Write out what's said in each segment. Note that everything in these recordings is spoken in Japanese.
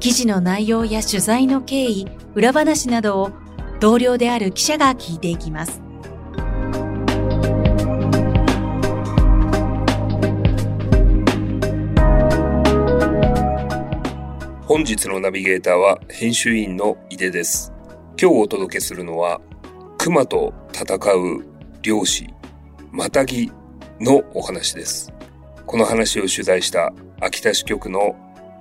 記事の内容や取材の経緯、裏話などを同僚である記者が聞いていきます。本日のナビゲーターは編集員の井出です。今日お届けするのは熊と戦う漁師、またぎのお話です。この話を取材した秋田支局の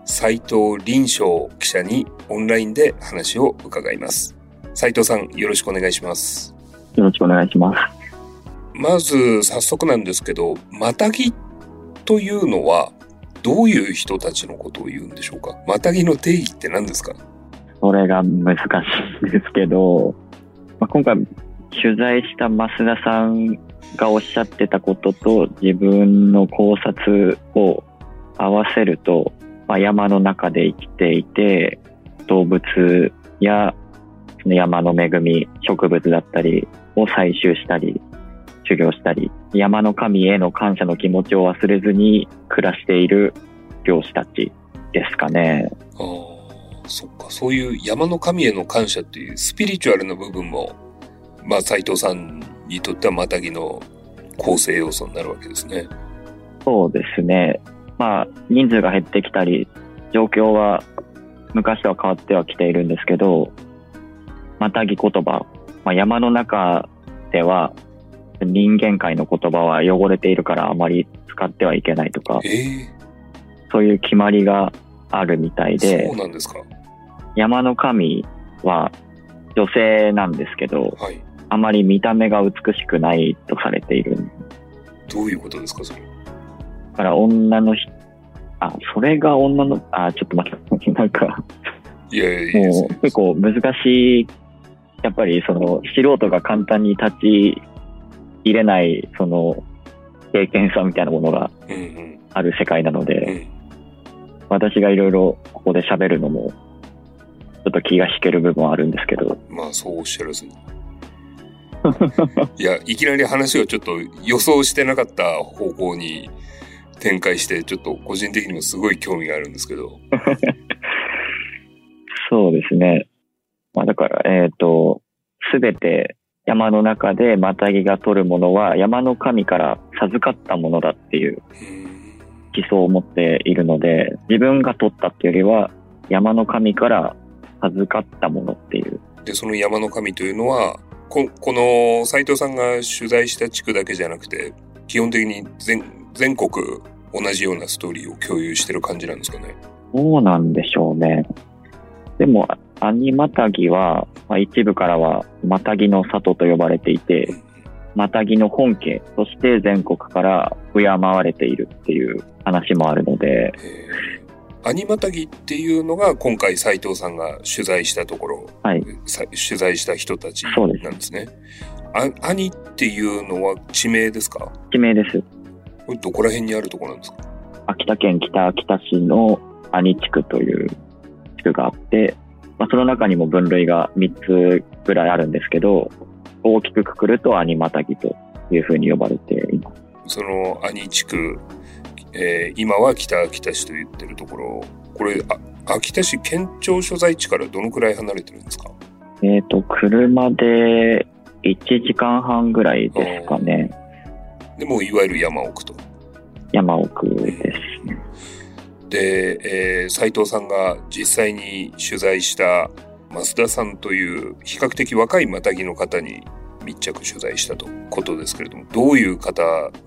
斉藤林章記者にオンラインで話を伺います。斉藤さん、よろしくお願いします。よろしくお願いします。まず、早速なんですけど、またぎというのは、どういう人たちのことを言うんでしょうか？またぎの定義って何ですか？それが難しいんですけど、まあ、今回取材した増田さんがおっしゃってたことと自分の考察を合わせるとまあ、山の中で生きていて、動物やその山の恵み、植物だったりを採集したり、修行したり、山の神への感謝の気持ちを忘れずに暮らしている漁師たちですかね。ああ、そっか。そういう山の神への感謝っていうスピリチュアルな部分も、まあ、斎藤さんにとってはまたぎの構成要素になるわけですね。そうですね。まあ、人数が減ってきたり、状況は昔とは変わってはきているんですけど、またぎ言葉、まあ、山の中では人間界の言葉は汚れているからあまり使ってはいけないとか、えー、そういう決まりがあるみたいで、そうなんですか山の神は女性なんですけど、はい、あまり見た目が美しくないとされている。どういうことですか、それ。から女の人、あ、それが女の、あ、ちょっと待って、なんか。いやいやもう結構難しい、やっぱりその素人が簡単に立ち入れない、その経験さみたいなものがある世界なので、うん。うん、私がいろいろここで喋るのも、ちょっと気が引ける部分はあるんですけど。まあそうおっしゃらずに。いや、いきなり話をちょっと予想してなかった方向に展開して、ちょっと個人的にもすごい興味があるんですけど。そうですね。まあ、だから、えっ、ー、と、すべて山の中でマタギが取るものは山の神から授かったものだっていう思想を持っているので、自分が取ったっていうよりは山の神から授かったものっていう。で、その山の神というのは、ここの斉藤さんが取材した地区だけじゃなくて、基本的に全全国同じようなストーリーを共有してる感じなんですかね？そうなんでしょうね。でも、アニマタギは、まあ、一部からはマタギの里と呼ばれていて、マタギの本家として全国から敬われているっていう話もあるので、アニマタギっていうのが今回斉藤さんが取材したところ、はい、取材した人たちなんですね。アニっていうのは地名ですか？地名です。これどこら辺にあるところなんですか？秋田県北秋田市の兄地区という地区があって、まあ、その中にも分類が3つぐらいあるんですけど、大きくくくると兄またぎというふうに呼ばれています。その兄地区、えー、今は北秋田市と言ってるところ、これ、あ秋田市県庁所在地からどのくらい離れてるんですか？えっ、ー、と、車で1時間半ぐらいですかね。でもいわゆる山奥と。山奥ですね。で、えー、斉藤さんが実際に取材した増田さんという比較的若いマタギの方に密着取材したとことですけれども、どういう方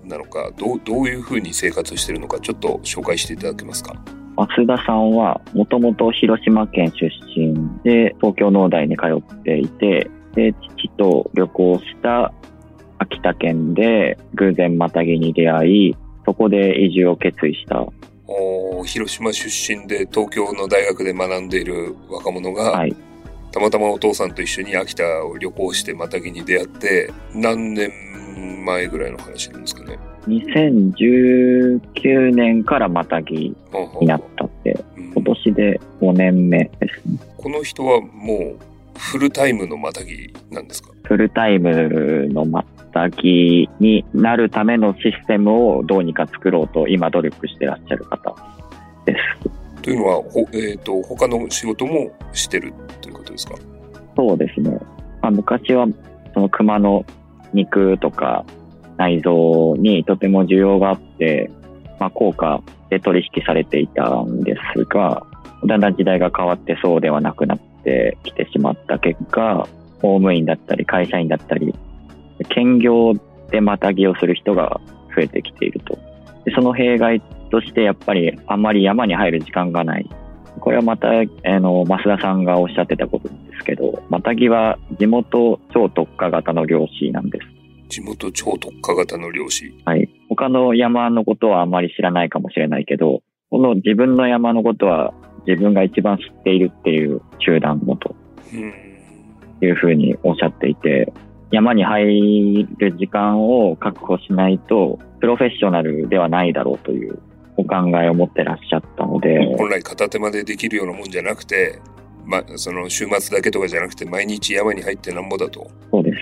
なのか、どうどういうふうに生活しているのか、ちょっと紹介していただけますか？増田さんはもともと広島県出身で東京農大に通っていて、で父と旅行した秋田県で偶然またぎに出会い、そこで移住を決意した。お広島出身で東京の大学で学んでいる若者が、はい、たまたまお父さんと一緒に秋田を旅行してマタギに出会って、何年前ぐらいの話なんですかね？2019年からまたぎはあはあになったって、うん今年で5年目ですね。この人はもうフルタイムのマタギなんですか？フルタイムのまたぎになるためのシステムをどうにか作ろうと今努力してらっしゃる方です。というのは、ほえっ、と、他の仕事もしてるということですか？そうですね。まあ、昔はその熊の肉とか内臓にとても需要があって、まあ、高価で取引されていたんですが、だんだん時代が変わってそうではなくなってきてしまった結果、公務員だったり会社員だったり、兼業でまたぎをする人が増えてきていると。でその弊害としてやっぱりあんまり山に入る時間がない。これはまた、あの、増田さんがおっしゃってたことですけど、マタギは地元超特化型の漁師なんです。地元超特化型の漁師。はい。他の山のことはあまり知らないかもしれないけど、この自分の山のことは自分が一番知っているっていう集団のとうん。いうふうにおっしゃっていて、山に入る時間を確保しないと、プロフェッショナルではないだろうというお考えを持ってらっしゃったので、本来片手間でできるようなもんじゃなくて、ま、その週末だけとかじゃなくて毎日山に入ってなんぼだと。そうです。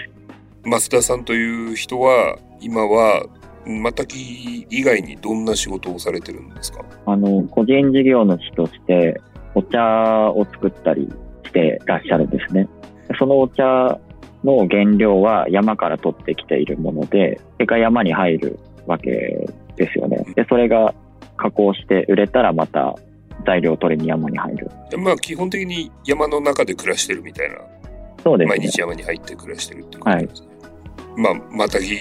増田さんという人は、今は、またぎ以外にどんな仕事をされてるんですか？あの、個人事業主としてお茶を作ったりしてらっしゃるんですね。そのお茶の原料は山から取ってきているもので、それが山に入るわけですよね。で、それが加工して売れたらまた材料を取りに山に入る。まあ基本的に山の中で暮らしてるみたいな、そうですね。毎日山に入って暮らしてるってことですね。まあ、またぎ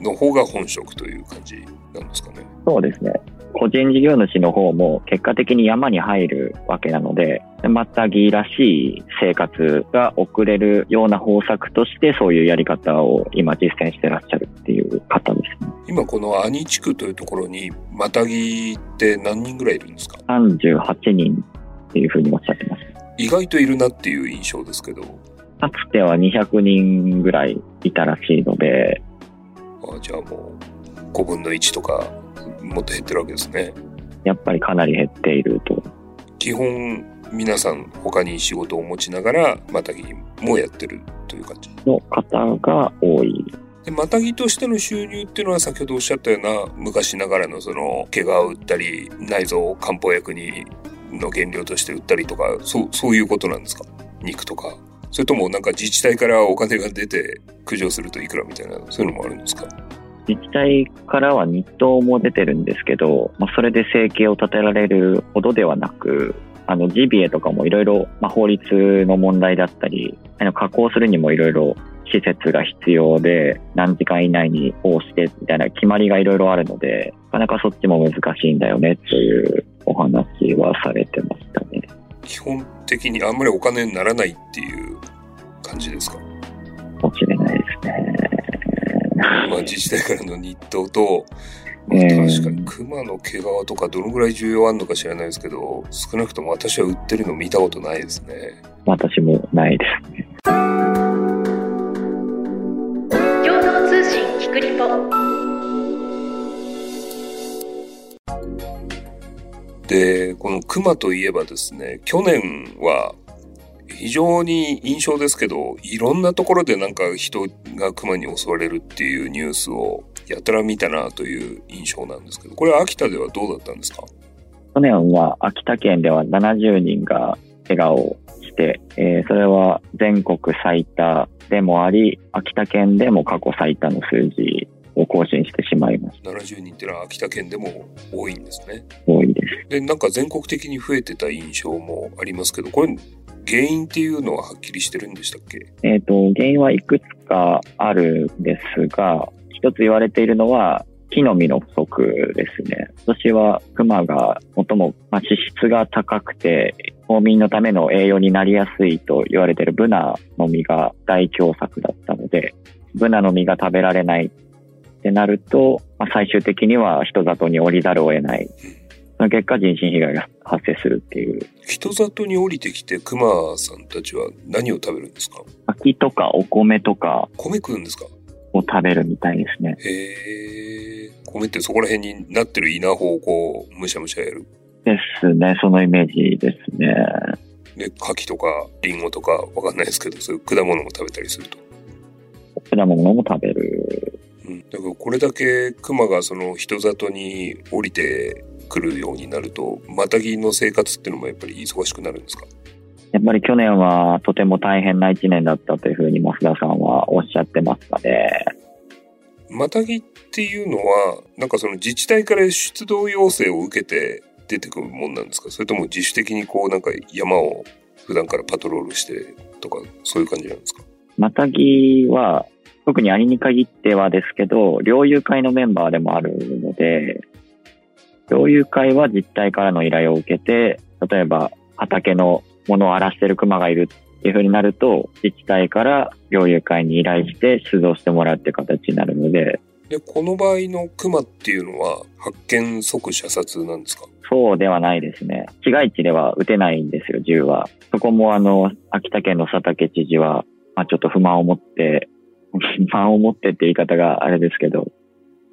の方が本職という感じなんですかね。そうですね。個人事業主の方も結果的に山に入るわけなので、またぎらしい生活が送れるような方策としてそういうやり方を今実践してらっしゃるっていう方ですね。今この兄地区というところに、またぎって何人ぐらいいるんですか？38人っていうふうにおっしゃってます。意外といるなっていう印象ですけど、かつては200人ぐらいいたらしいので、あじゃあもう5分の1とかもっと減ってるわけですね。やっぱりかなり減っていると。基本皆さん他に仕事を持ちながらまたぎもやってるという感じ。の方が多い。で、またぎとしての収入っていうのは先ほどおっしゃったような昔ながらのその怪我を売ったり内臓を漢方薬にの原料として売ったりとかそう そういうことなんですか？肉とかそれともなんか自治体からお金が出て駆除するといくらみたいなそういうのもあるんですか？自治体からは日当も出てるんですけど、まあ、それで生計を立てられるほどではなく、あの、ジビエとかもいろいろ、まあ、法律の問題だったり、あの加工するにもいろいろ施設が必要で、何時間以内にこうしてみたいな決まりがいろいろあるので、なかなかそっちも難しいんだよねというお話はされてましたね。基本的にあんまりお金にならないっていう感じですか？かもしれないですね。まあ自治体からの日当と、まあええ確かに熊の毛皮とかどのぐらい需要あるのか知らないですけど、少なくとも私は売ってるの見たことないですね。私もないですね。共同通信キクリポで、この熊といえばですね、去年は非常に印象ですけど、いろんなところでなんか人が熊に襲われるっていうニュースをやたら見たなという印象なんですけど、これは秋田ではどうだったんですか？去年は秋田県では70人が怪我をして、えーそれは全国最多でもあり、秋田県でも過去最多の数字を更新してしまいまし ?70 人っていうのは秋田県でも多いんですね。た。多いです。で、なんか全国的に増えてた印象もありますけど、これ原因っていうのははっきりしてるんでしたっけ？えっ、と、原因はいくつかあるんですが、一つ言われているのは、木の実の不足ですね。今年は熊が最も、まあ、脂質が高くて、冬眠のための栄養になりやすいと言われているブナの実が大凶作だったので、ブナの実が食べられないってなると、まあ、最終的には人里に降りざるを得ない。その結果人身被害が発生するっていう。人里に降りてきて熊さんたちは何を食べるんですか？柿とかお米とか米食うんですか？を食べるみたいですね。へえ。米ってそこら辺になってる稲穂をこう、むしゃむしゃやる。ですね。そのイメージですね。で、柿とかリンゴとかわかんないですけど、そういう果物も食べたりすると。果物も食べる。うん。だからこれだけ熊がその人里に降りてくるようになると、マタギの生活っていうのもやっぱり忙しくなるんですか？やっぱり去年はとても大変な一年だったというふうに増田さんはおっしゃってますかね。マタギっていうのは、なんかその自治体から出動要請を受けて出てくるもんなんですか？それとも自主的にこうなんか山を普段からパトロールしてとか、そういう感じなんですか？マタギは、特にアリに限ってはですけど、猟友会のメンバーでもあるので、猟友会は実態からの依頼を受けて、例えば畑のものを荒らしてる熊がいるっていう風になると、自治体から猟友会に依頼して出動してもらうっていう形になるので、で、この場合の熊っていうのは発見即射殺なんですか？そうではないですね。市街地では撃てないんですよ、銃は。そこもあの、秋田県の佐竹知事は、まあちょっと不満を持って、不満を持ってって言い方があれですけど、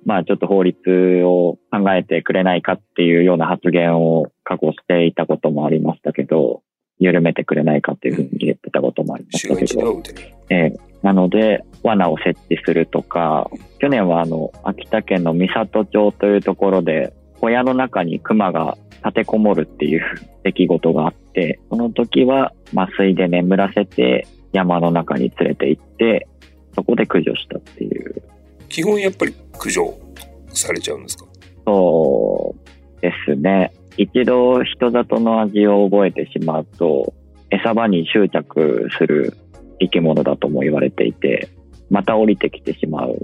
まあちょっと法律を考えてくれないかっていうような発言を過去していたこともありましたけど、緩めてくれないかっていうふうに言ってたこともありましたけど。ええなので、罠を設置するとか、去年はあの、秋田県の三郷町というところで、小屋の中に熊が立てこもるっていう出来事があって、その時は麻酔で眠らせて山の中に連れて行って、そこで駆除したっていう。基本やっぱり駆除されちゃうんですか？そうですね。一度人里の味を覚えてしまうと、餌場に執着する生き物だとも言われていて、また降りてきてしまう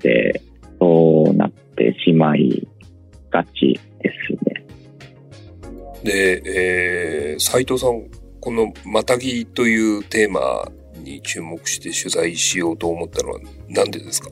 で、そうなってしまいがちですね。で、えー、斉藤さん、このマタギというテーマに注目して取材しようと思ったのはなんでですか？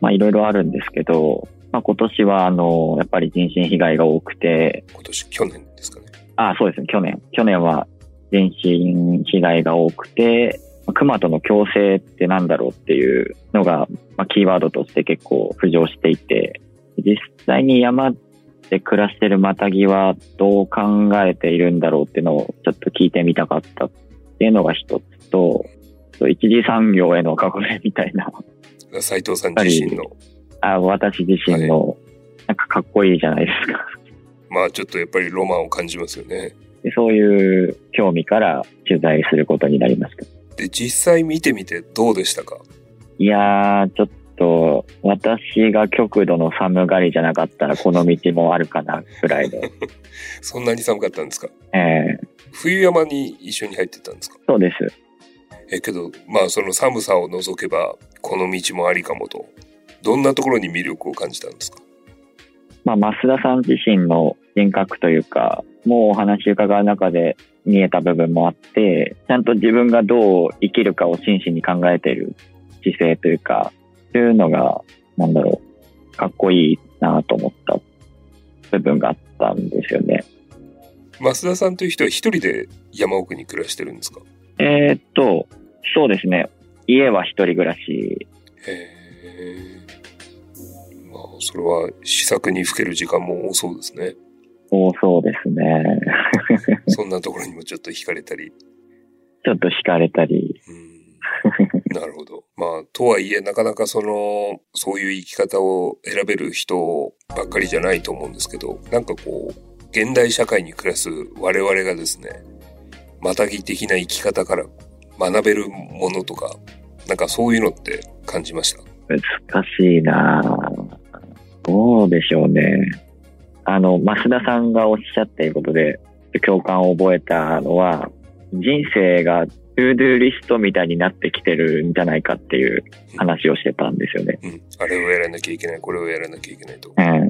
まあいろいろあるんですけど、まあ今年はあの、やっぱり人身被害が多くて、今年、去年ですかね。あそうですね、去年。去年は人身被害が多くて、まあ熊との共生ってなんだろうっていうのが、まあ、キーワードとして結構浮上していて、実際に山で暮らしてるマタギはどう考えているんだろうっていうのをちょっと聞いてみたかったっていうのが一つと、一次産業への憧れみたいな、斉藤さん自身の、あ私自身の、なんかかっこいいじゃないですか。まあちょっとやっぱりロマンを感じますよね。でそういう興味から取材することになりました。で、実際見てみてどうでしたか？いやー、ちょっと、私が極度の寒がりじゃなかったら、この道もあるかな、ぐらいで。そんなに寒かったんですか？えー、冬山に一緒に入ってたんですか？そうです。え、けど、まあその寒さを除けば、この道もありかもと。どんなところに魅力を感じたんですか？まあ、増田さん自身の人格というか、もうお話伺う中で見えた部分もあって、ちゃんと自分がどう生きるかを真摯に考えている姿勢というか、そういうのが、なんだろう、かっこいいなと思った部分があったんですよね。増田さんという人は一人で山奥に暮らしてるんですか？えーっと、そうですね。家は一人暮らしへえ。まあ、それは試作にふける時間も多そうですね。多そうですね。そんなところにもちょっと惹かれたり。ちょっと惹かれたり。うんなるほど。まあ、とはいえ、なかなかその、そういう生き方を選べる人ばっかりじゃないと思うんですけど、なんかこう、現代社会に暮らす我々がですね、マタギ的な生き方から学べるものとか、なんかそういうのって感じました？難しいなぁどうでしょうね。あの、増田さんがおっしゃっていることで、共感を覚えたのは、人生が to do list みたいになってきてるんじゃないかっていう話をしてたんですよね。うん。あれをやらなきゃいけない、これをやらなきゃいけないと。うん。うん。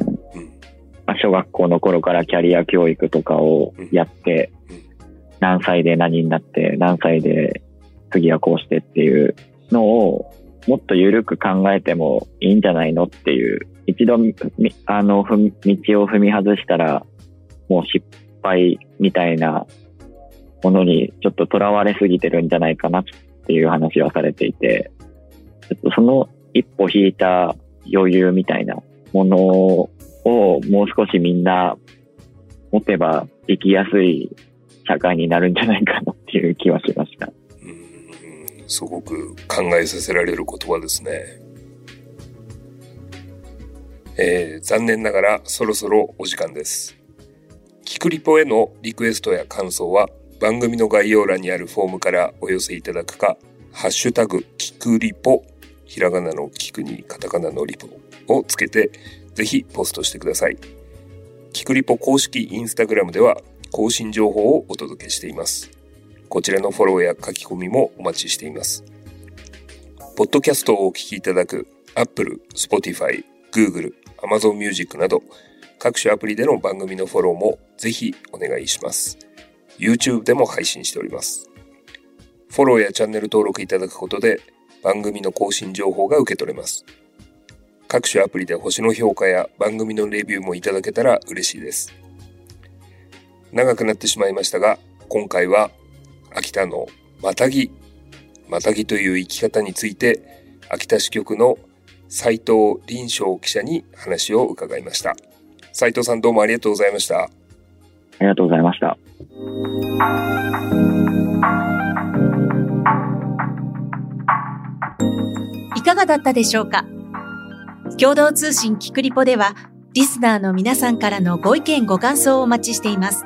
まあ小学校の頃からキャリア教育とかをやってうんうん、何歳で何になって、何歳で次はこうしてっていうのを、もっと緩く考えてもいいんじゃないのっていう、一度、あの、道を踏み外したら、もう失敗みたいなものにちょっと囚われすぎてるんじゃないかなっていう話はされていて、ちょっとその一歩引いた余裕みたいなものをもう少しみんな持てば生きやすい社会になるんじゃないかなっていう気はしました。すごく考えさせられる言葉ですね。えー、残念ながらそろそろお時間です。キクリポへのリクエストや感想は番組の概要欄にあるフォームからお寄せいただくか、ハッシュタグキクリポ、ひらがなのキクにカタカナのリポをつけてぜひポストしてください。キクリポ公式インスタグラムでは更新情報をお届けしています。こちらのフォローや書き込みもお待ちしています。ポッドキャストをお聞きいただく Apple、Spotify、Google、Amazon Music など各種アプリでの番組のフォローもぜひお願いします。YouTube でも配信しております。フォローやチャンネル登録いただくことで番組の更新情報が受け取れます。各種アプリで星の評価や番組のレビューもいただけたら嬉しいです。長くなってしまいましたが、今回は秋田のまたぎ、またぎという生き方について、秋田支局の斉藤林章記者に話を伺いました。斉藤さんどうもありがとうございました。ありがとうございました。いかがだったでしょうか？共同通信キクリポでは、リスナーの皆さんからのご意見ご感想をお待ちしています。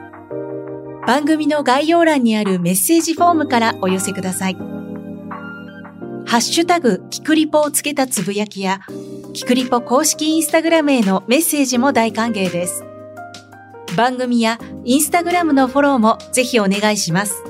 番組の概要欄にあるメッセージフォームからお寄せください。ハッシュタグ、キクリポをつけたつぶやきや、キクリポ公式インスタグラムへのメッセージも大歓迎です。番組やインスタグラムのフォローもぜひお願いします。